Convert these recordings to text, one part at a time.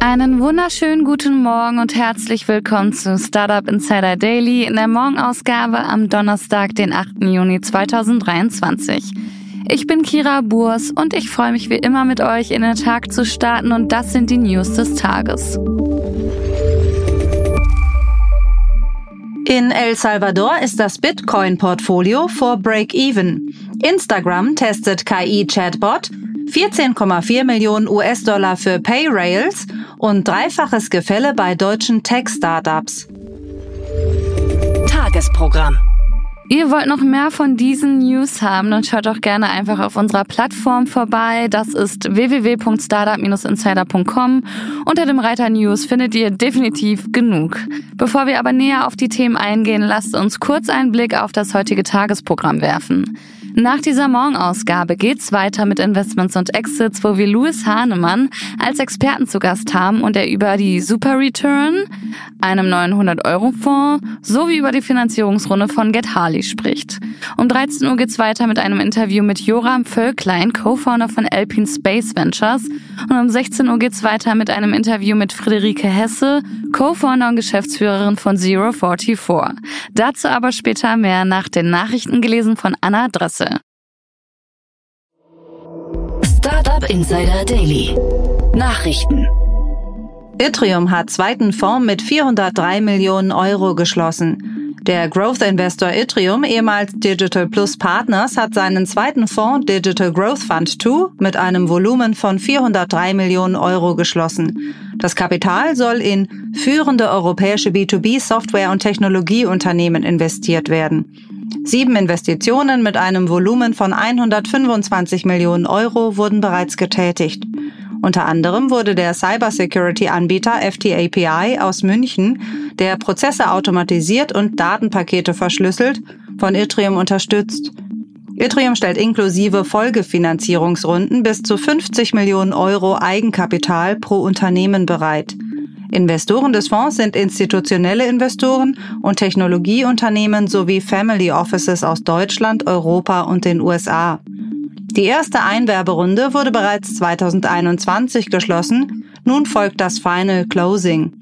Einen wunderschönen guten Morgen und herzlich willkommen zu Startup Insider Daily in der Morgenausgabe am Donnerstag, den 8. Juni 2023. Ich bin Kira Burs und ich freue mich wie immer mit euch in den Tag zu starten und das sind die News des Tages. In El Salvador ist das Bitcoin-Portfolio vor Break-Even. Instagram testet KI-Chatbot, 14,4 Millionen US-Dollar für Payrails und dreifaches Gefälle bei deutschen Tech-Startups. Tagesprogramm. Ihr wollt noch mehr von diesen News haben, dann schaut doch gerne einfach auf unserer Plattform vorbei. Das ist www.startup-insider.com. Unter dem Reiter News findet ihr definitiv genug. Bevor wir aber näher auf die Themen eingehen, lasst uns kurz einen Blick auf das heutige Tagesprogramm werfen. Nach dieser Morgenausgabe geht's weiter mit Investments und Exits, wo wir Louis Hahnemann als Experten zu Gast haben und er über die Super Return, einem neuen 100-Euro-Fonds sowie über die Finanzierungsrunde von Get Harley spricht. Um 13 Uhr geht's weiter mit einem Interview mit Joram Völklein, Co-Founder von Alpine Space Ventures. Und um 16 Uhr geht's weiter mit einem Interview mit Friederike Hesse, Co-Founder und Geschäftsführerin von Zero 44. Dazu aber später mehr nach den Nachrichten gelesen von Anna Dressel. Startup Insider Daily. Nachrichten. Yttrium hat zweiten Fonds mit 403 Millionen Euro geschlossen. Der Growth Investor Yttrium, ehemals Digital Plus Partners, hat seinen zweiten Fonds Digital Growth Fund 2 mit einem Volumen von 403 Millionen Euro geschlossen. Das Kapital soll in führende europäische B2B Software- und Technologieunternehmen investiert werden. Sieben Investitionen mit einem Volumen von 125 Millionen Euro wurden bereits getätigt. Unter anderem wurde der Cybersecurity-Anbieter FTAPI aus München, der Prozesse automatisiert und Datenpakete verschlüsselt, von Yttrium unterstützt. Yttrium stellt inklusive Folgefinanzierungsrunden bis zu 50 Millionen Euro Eigenkapital pro Unternehmen bereit. Investoren des Fonds sind institutionelle Investoren und Technologieunternehmen sowie Family Offices aus Deutschland, Europa und den USA. Die erste Einwerberunde wurde bereits 2021 geschlossen, nun folgt das Final Closing.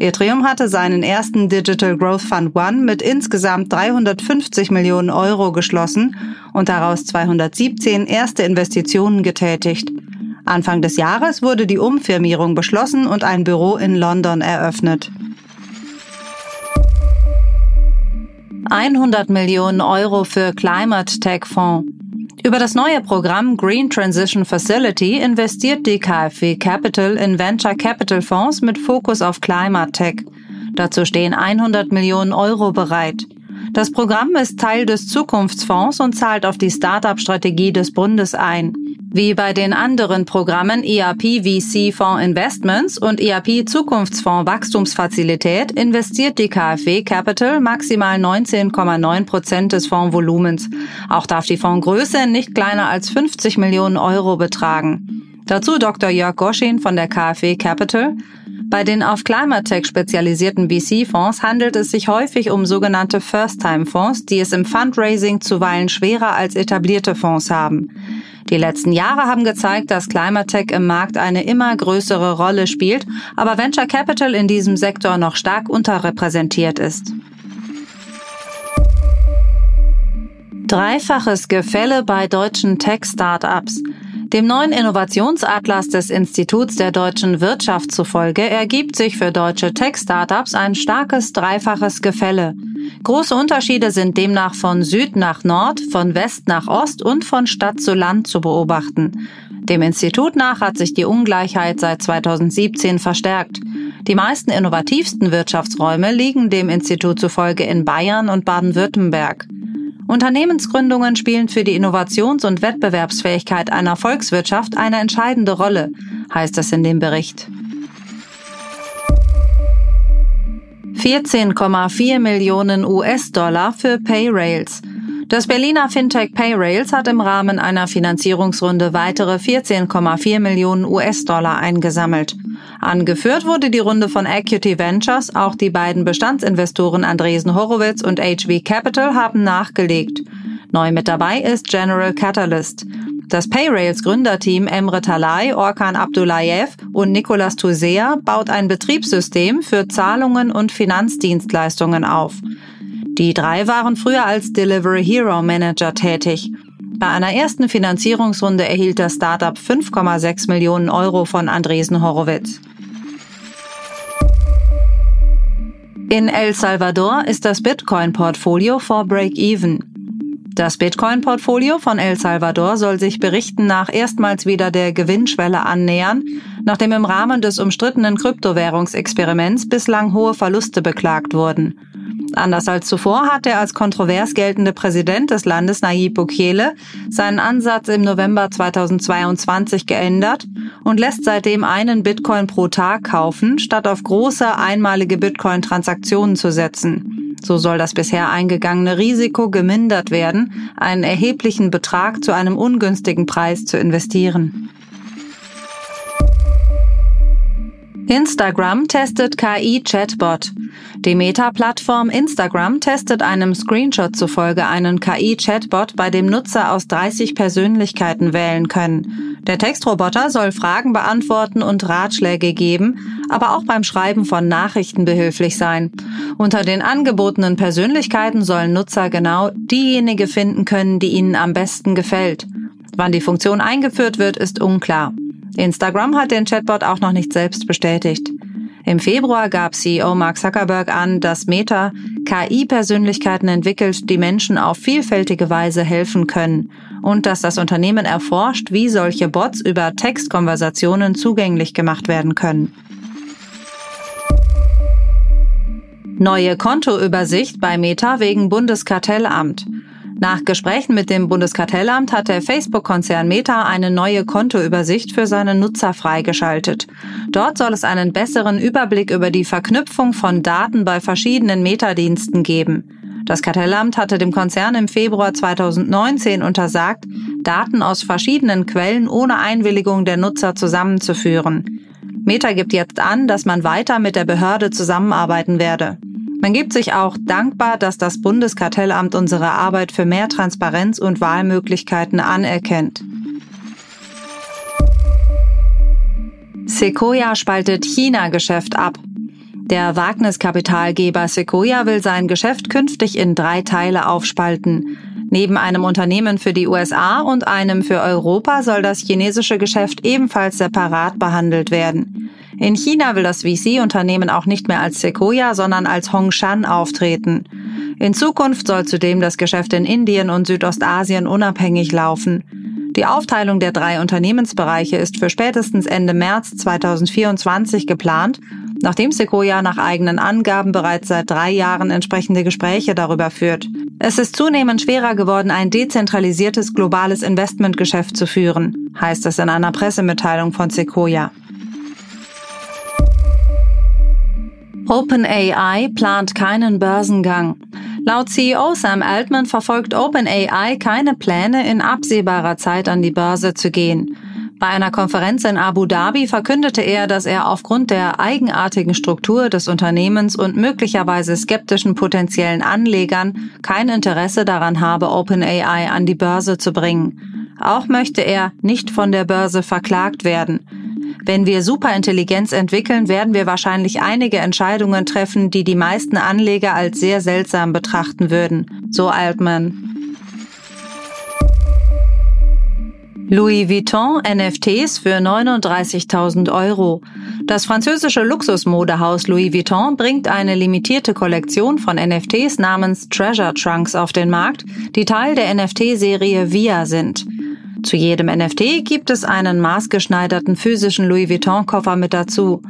Ethereum hatte seinen ersten Digital Growth Fund One mit insgesamt 350 Millionen Euro geschlossen und daraus 217 erste Investitionen getätigt. Anfang des Jahres wurde die Umfirmierung beschlossen und ein Büro in London eröffnet. 100 Millionen Euro für Climate Tech Fonds. Über das neue Programm Green Transition Facility investiert die KfW Capital in Venture Capital Fonds mit Fokus auf Climate Tech. Dazu stehen 100 Millionen Euro bereit. Das Programm ist Teil des Zukunftsfonds und zahlt auf die Startup-Strategie des Bundes ein. Wie bei den anderen Programmen ERP VC Fonds Investments und ERP Zukunftsfonds Wachstumsfazilität investiert die KfW Capital maximal 19,9 Prozent des Fondsvolumens. Auch darf die Fondsgröße nicht kleiner als 50 Millionen Euro betragen. Dazu Dr. Jörg Goschin von der KfW Capital. Bei den auf Climate Tech spezialisierten VC-Fonds handelt es sich häufig um sogenannte First-Time-Fonds, die es im Fundraising zuweilen schwerer als etablierte Fonds haben. Die letzten Jahre haben gezeigt, dass Climate Tech im Markt eine immer größere Rolle spielt, aber Venture Capital in diesem Sektor noch stark unterrepräsentiert ist. Dreifaches Gefälle bei deutschen Tech-Startups. Dem neuen Innovationsatlas des Instituts der deutschen Wirtschaft zufolge ergibt sich für deutsche Tech-Startups ein starkes dreifaches Gefälle. Große Unterschiede sind demnach von Süd nach Nord, von West nach Ost und von Stadt zu Land zu beobachten. Dem Institut nach hat sich die Ungleichheit seit 2017 verstärkt. Die meisten innovativsten Wirtschaftsräume liegen dem Institut zufolge in Bayern und Baden-Württemberg. Unternehmensgründungen spielen für die Innovations- und Wettbewerbsfähigkeit einer Volkswirtschaft eine entscheidende Rolle, heißt es in dem Bericht. 14,4 Millionen US-Dollar für Payrails. Das Berliner Fintech Payrails hat im Rahmen einer Finanzierungsrunde weitere 14,4 Millionen US-Dollar eingesammelt. Angeführt wurde die Runde von Equity Ventures, auch die beiden Bestandsinvestoren Andresen Horowitz und HV Capital haben nachgelegt. Neu mit dabei ist General Catalyst. Das Payrails Gründerteam Emre Talay, Orkan Abdullayev und Nicolas Tusea baut ein Betriebssystem für Zahlungen und Finanzdienstleistungen auf. Die drei waren früher als Delivery Hero Manager tätig. Bei einer ersten Finanzierungsrunde erhielt das Startup 5,6 Millionen Euro von Andresen Horowitz. In El Salvador ist das Bitcoin-Portfolio vor Break-Even. Das Bitcoin-Portfolio von El Salvador soll sich Berichten nach erstmals wieder der Gewinnschwelle annähern, nachdem im Rahmen des umstrittenen Kryptowährungsexperiments bislang hohe Verluste beklagt wurden. Anders als zuvor hat der als kontrovers geltende Präsident des Landes Nayib Bukele seinen Ansatz im November 2022 geändert und lässt seitdem einen Bitcoin pro Tag kaufen, statt auf große einmalige Bitcoin-Transaktionen zu setzen. So soll das bisher eingegangene Risiko gemindert werden, einen erheblichen Betrag zu einem ungünstigen Preis zu investieren. Instagram testet KI-Chatbot. Die Meta-Plattform Instagram testet einem Screenshot zufolge einen KI-Chatbot, bei dem Nutzer aus 30 Persönlichkeiten wählen können. Der Textroboter soll Fragen beantworten und Ratschläge geben, aber auch beim Schreiben von Nachrichten behilflich sein. Unter den angebotenen Persönlichkeiten sollen Nutzer genau diejenige finden können, die ihnen am besten gefällt. Wann die Funktion eingeführt wird, ist unklar. Instagram hat den Chatbot auch noch nicht selbst bestätigt. Im Februar gab CEO Mark Zuckerberg an, dass Meta KI-Persönlichkeiten entwickelt, die Menschen auf vielfältige Weise helfen können und dass das Unternehmen erforscht, wie solche Bots über Textkonversationen zugänglich gemacht werden können. Neue Kontoübersicht bei Meta wegen Bundeskartellamt. Nach Gesprächen mit dem Bundeskartellamt hat der Facebook-Konzern Meta eine neue Kontoübersicht für seine Nutzer freigeschaltet. Dort soll es einen besseren Überblick über die Verknüpfung von Daten bei verschiedenen Metadiensten geben. Das Kartellamt hatte dem Konzern im Februar 2019 untersagt, Daten aus verschiedenen Quellen ohne Einwilligung der Nutzer zusammenzuführen. Meta gibt jetzt an, dass man weiter mit der Behörde zusammenarbeiten werde. Man gibt sich auch dankbar, dass das Bundeskartellamt unsere Arbeit für mehr Transparenz und Wahlmöglichkeiten anerkennt. Sequoia spaltet China-Geschäft ab. Der Wagniskapitalgeber Sequoia will sein Geschäft künftig in drei Teile aufspalten. Neben einem Unternehmen für die USA und einem für Europa soll das chinesische Geschäft ebenfalls separat behandelt werden. In China will das VC-Unternehmen auch nicht mehr als Sequoia, sondern als Hongshan auftreten. In Zukunft soll zudem das Geschäft in Indien und Südostasien unabhängig laufen. Die Aufteilung der drei Unternehmensbereiche ist für spätestens Ende März 2024 geplant, nachdem Sequoia nach eigenen Angaben bereits seit drei Jahren entsprechende Gespräche darüber führt. Es ist zunehmend schwerer geworden, ein dezentralisiertes globales Investmentgeschäft zu führen, heißt es in einer Pressemitteilung von Sequoia. OpenAI plant keinen Börsengang. Laut CEO Sam Altman verfolgt OpenAI keine Pläne, in absehbarer Zeit an die Börse zu gehen. Bei einer Konferenz in Abu Dhabi verkündete er, dass er aufgrund der eigenartigen Struktur des Unternehmens und möglicherweise skeptischen potenziellen Anlegern kein Interesse daran habe, OpenAI an die Börse zu bringen. Auch möchte er nicht von der Börse verklagt werden. Wenn wir Superintelligenz entwickeln, werden wir wahrscheinlich einige Entscheidungen treffen, die die meisten Anleger als sehr seltsam betrachten würden, so Altman. Louis Vuitton NFTs für 39.000 Euro. Das französische Luxusmodehaus Louis Vuitton bringt eine limitierte Kollektion von NFTs namens Treasure Trunks auf den Markt, die Teil der NFT-Serie Via sind. Zu jedem NFT gibt es einen maßgeschneiderten physischen Louis Vuitton-Koffer mit dazu.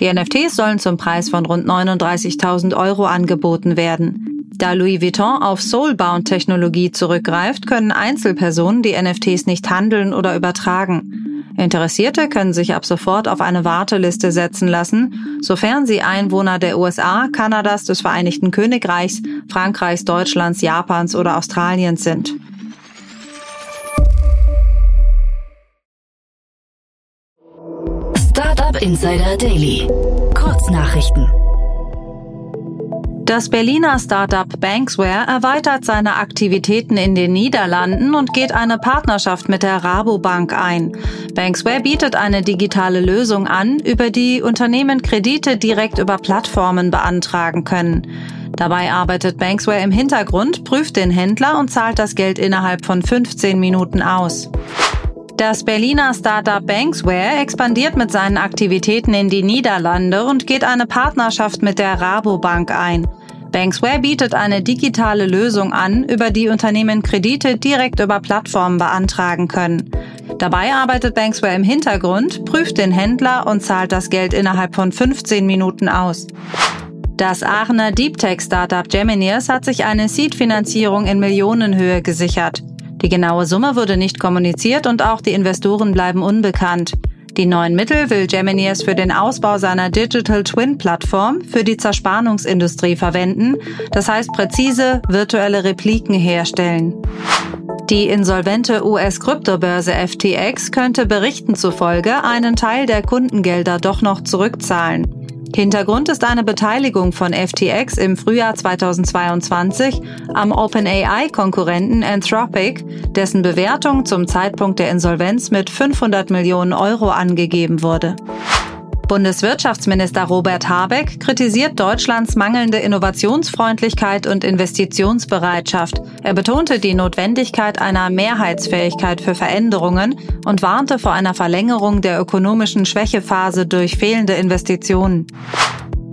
Die NFTs sollen zum Preis von rund 39.000 Euro angeboten werden. Da Louis Vuitton auf Soulbound-Technologie zurückgreift, können Einzelpersonen die NFTs nicht handeln oder übertragen. Interessierte können sich ab sofort auf eine Warteliste setzen lassen, sofern sie Einwohner der USA, Kanadas, des Vereinigten Königreichs, Frankreichs, Deutschlands, Japans oder Australiens sind. Insider Daily. Kurznachrichten. Das Berliner Startup Banksware erweitert seine Aktivitäten in den Niederlanden und geht eine Partnerschaft mit der Rabobank ein. Banksware bietet eine digitale Lösung an, über die Unternehmen Kredite direkt über Plattformen beantragen können. Dabei arbeitet Banksware im Hintergrund, prüft den Händler und zahlt das Geld innerhalb von 15 Minuten aus. Das Berliner Startup Banksware expandiert mit seinen Aktivitäten in die Niederlande und geht eine Partnerschaft mit der Rabobank ein. Banksware bietet eine digitale Lösung an, über die Unternehmen Kredite direkt über Plattformen beantragen können. Dabei arbeitet Banksware im Hintergrund, prüft den Händler und zahlt das Geld innerhalb von 15 Minuten aus. Das Aachener Deep Tech Startup Gemineers hat sich eine Seed-Finanzierung in Millionenhöhe gesichert. Die genaue Summe wurde nicht kommuniziert und auch die Investoren bleiben unbekannt. Die neuen Mittel will Geminius für den Ausbau seiner Digital Twin Plattform für die Zerspannungsindustrie verwenden, das heißt präzise virtuelle Repliken herstellen. Die insolvente US-Kryptobörse FTX könnte Berichten zufolge einen Teil der Kundengelder doch noch zurückzahlen. Hintergrund ist eine Beteiligung von FTX im Frühjahr 2022 am OpenAI-Konkurrenten Anthropic, dessen Bewertung zum Zeitpunkt der Insolvenz mit 500 Millionen Euro angegeben wurde. Bundeswirtschaftsminister Robert Habeck kritisiert Deutschlands mangelnde Innovationsfreundlichkeit und Investitionsbereitschaft. Er betonte die Notwendigkeit einer Mehrheitsfähigkeit für Veränderungen und warnte vor einer Verlängerung der ökonomischen Schwächephase durch fehlende Investitionen.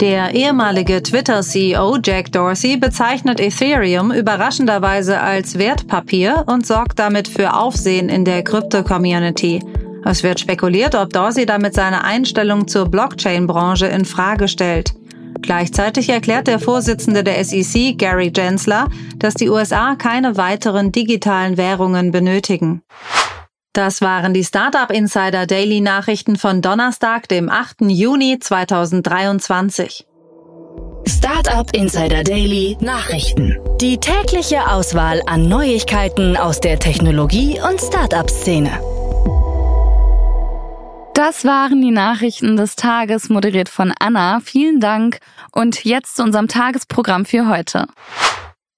Der ehemalige Twitter-CEO Jack Dorsey bezeichnet Ethereum überraschenderweise als Wertpapier und sorgt damit für Aufsehen in der Krypto-Community. Es wird spekuliert, ob Dorsey damit seine Einstellung zur Blockchain-Branche in Frage stellt. Gleichzeitig erklärt der Vorsitzende der SEC, Gary Gensler, dass die USA keine weiteren digitalen Währungen benötigen. Das waren die Startup Insider Daily Nachrichten von Donnerstag, dem 8. Juni 2023. Startup Insider Daily Nachrichten. Die tägliche Auswahl an Neuigkeiten aus der Technologie- und Startup-Szene. Das waren die Nachrichten des Tages, moderiert von Anna. Vielen Dank. Und jetzt zu unserem Tagesprogramm für heute.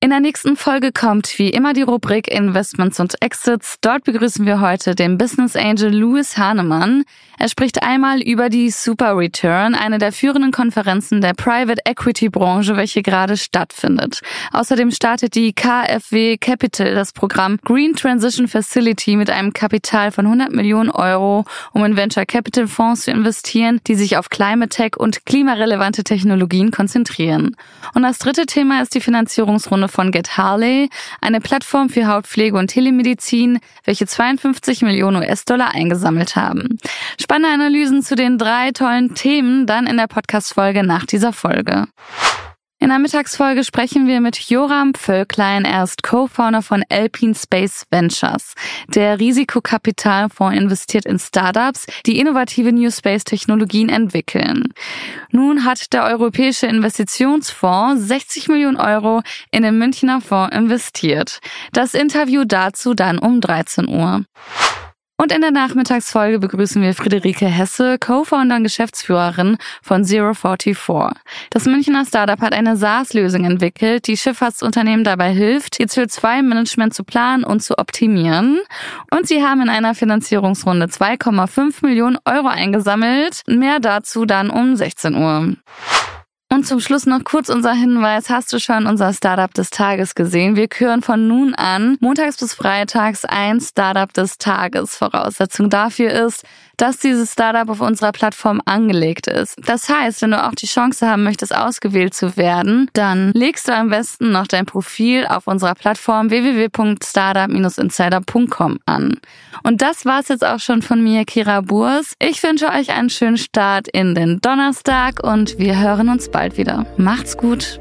In der nächsten Folge kommt wie immer die Rubrik Investments und Exits. Dort begrüßen wir heute den Business Angel Louis Hahnemann. Er spricht einmal über die Super Return, eine der führenden Konferenzen der Private Equity Branche, welche gerade stattfindet. Außerdem startet die KfW Capital das Programm Green Transition Facility mit einem Kapital von 100 Millionen Euro, um in Venture Capital Fonds zu investieren, die sich auf Climate Tech und klimarelevante Technologien konzentrieren. Und das dritte Thema ist die Finanzierungsrunde von Get Harley, eine Plattform für Hautpflege und Telemedizin, welche 52 Millionen US-Dollar eingesammelt haben. Spannende Analysen zu den drei tollen Themen dann in der Podcast-Folge nach dieser Folge. In der Mittagsfolge sprechen wir mit Joram Völklein. Er ist Co-Founder von Alpine Space Ventures. Der Risikokapitalfonds investiert in Startups, die innovative New Space Technologien entwickeln. Nun hat der Europäische Investitionsfonds 60 Millionen Euro in den Münchner Fonds investiert. Das Interview dazu dann um 13 Uhr. Und in der Nachmittagsfolge begrüßen wir Friederike Hesse, Co-Founder und Geschäftsführerin von Zero44. Das Münchner Startup hat eine SaaS-Lösung entwickelt, die Schifffahrtsunternehmen dabei hilft, ihr CO2-Management zu planen und zu optimieren. Und sie haben in einer Finanzierungsrunde 2,5 Millionen Euro eingesammelt. Mehr dazu dann um 16 Uhr. Und zum Schluss noch kurz unser Hinweis. Hast du schon unser Startup des Tages gesehen? Wir küren von nun an montags bis freitags ein Startup des Tages. Voraussetzung dafür ist, dass dieses Startup auf unserer Plattform angelegt ist. Das heißt, wenn du auch die Chance haben möchtest, ausgewählt zu werden, dann legst du am besten noch dein Profil auf unserer Plattform www.startup-insider.com an. Und das war's jetzt auch schon von mir, Kira Burs. Ich wünsche euch einen schönen Start in den Donnerstag und wir hören uns bald wieder. Macht's gut.